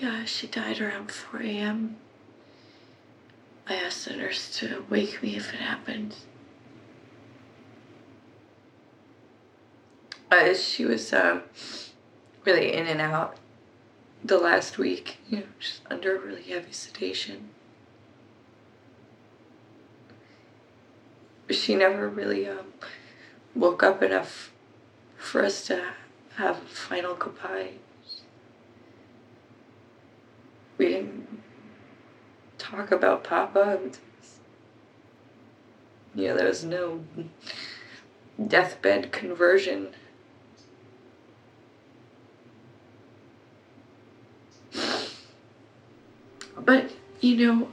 Yeah, she died around 4 a.m. I asked the nurse to wake me if it happened. Uh, she was uh, really in and out the last week, you know, just under really heavy sedation. She never really um, woke up enough for us to have a final goodbye. We didn't talk about Papa. You know, there was no deathbed conversion. But, you know,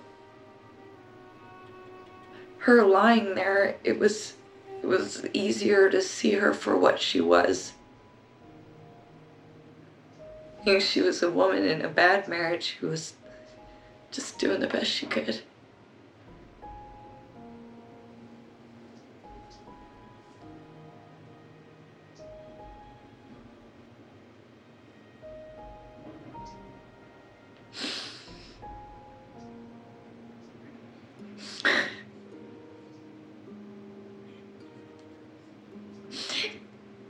her lying there, it was it was easier to see her for what she was. You know, she was a woman in a bad marriage who was just doing the best she could.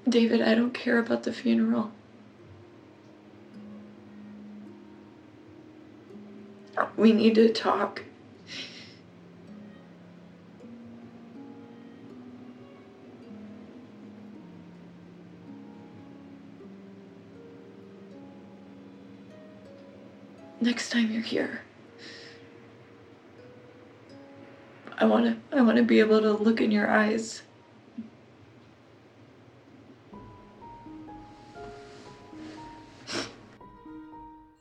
David, I don't care about the funeral. We need to talk. Next time you're here, I want to I want to be able to look in your eyes.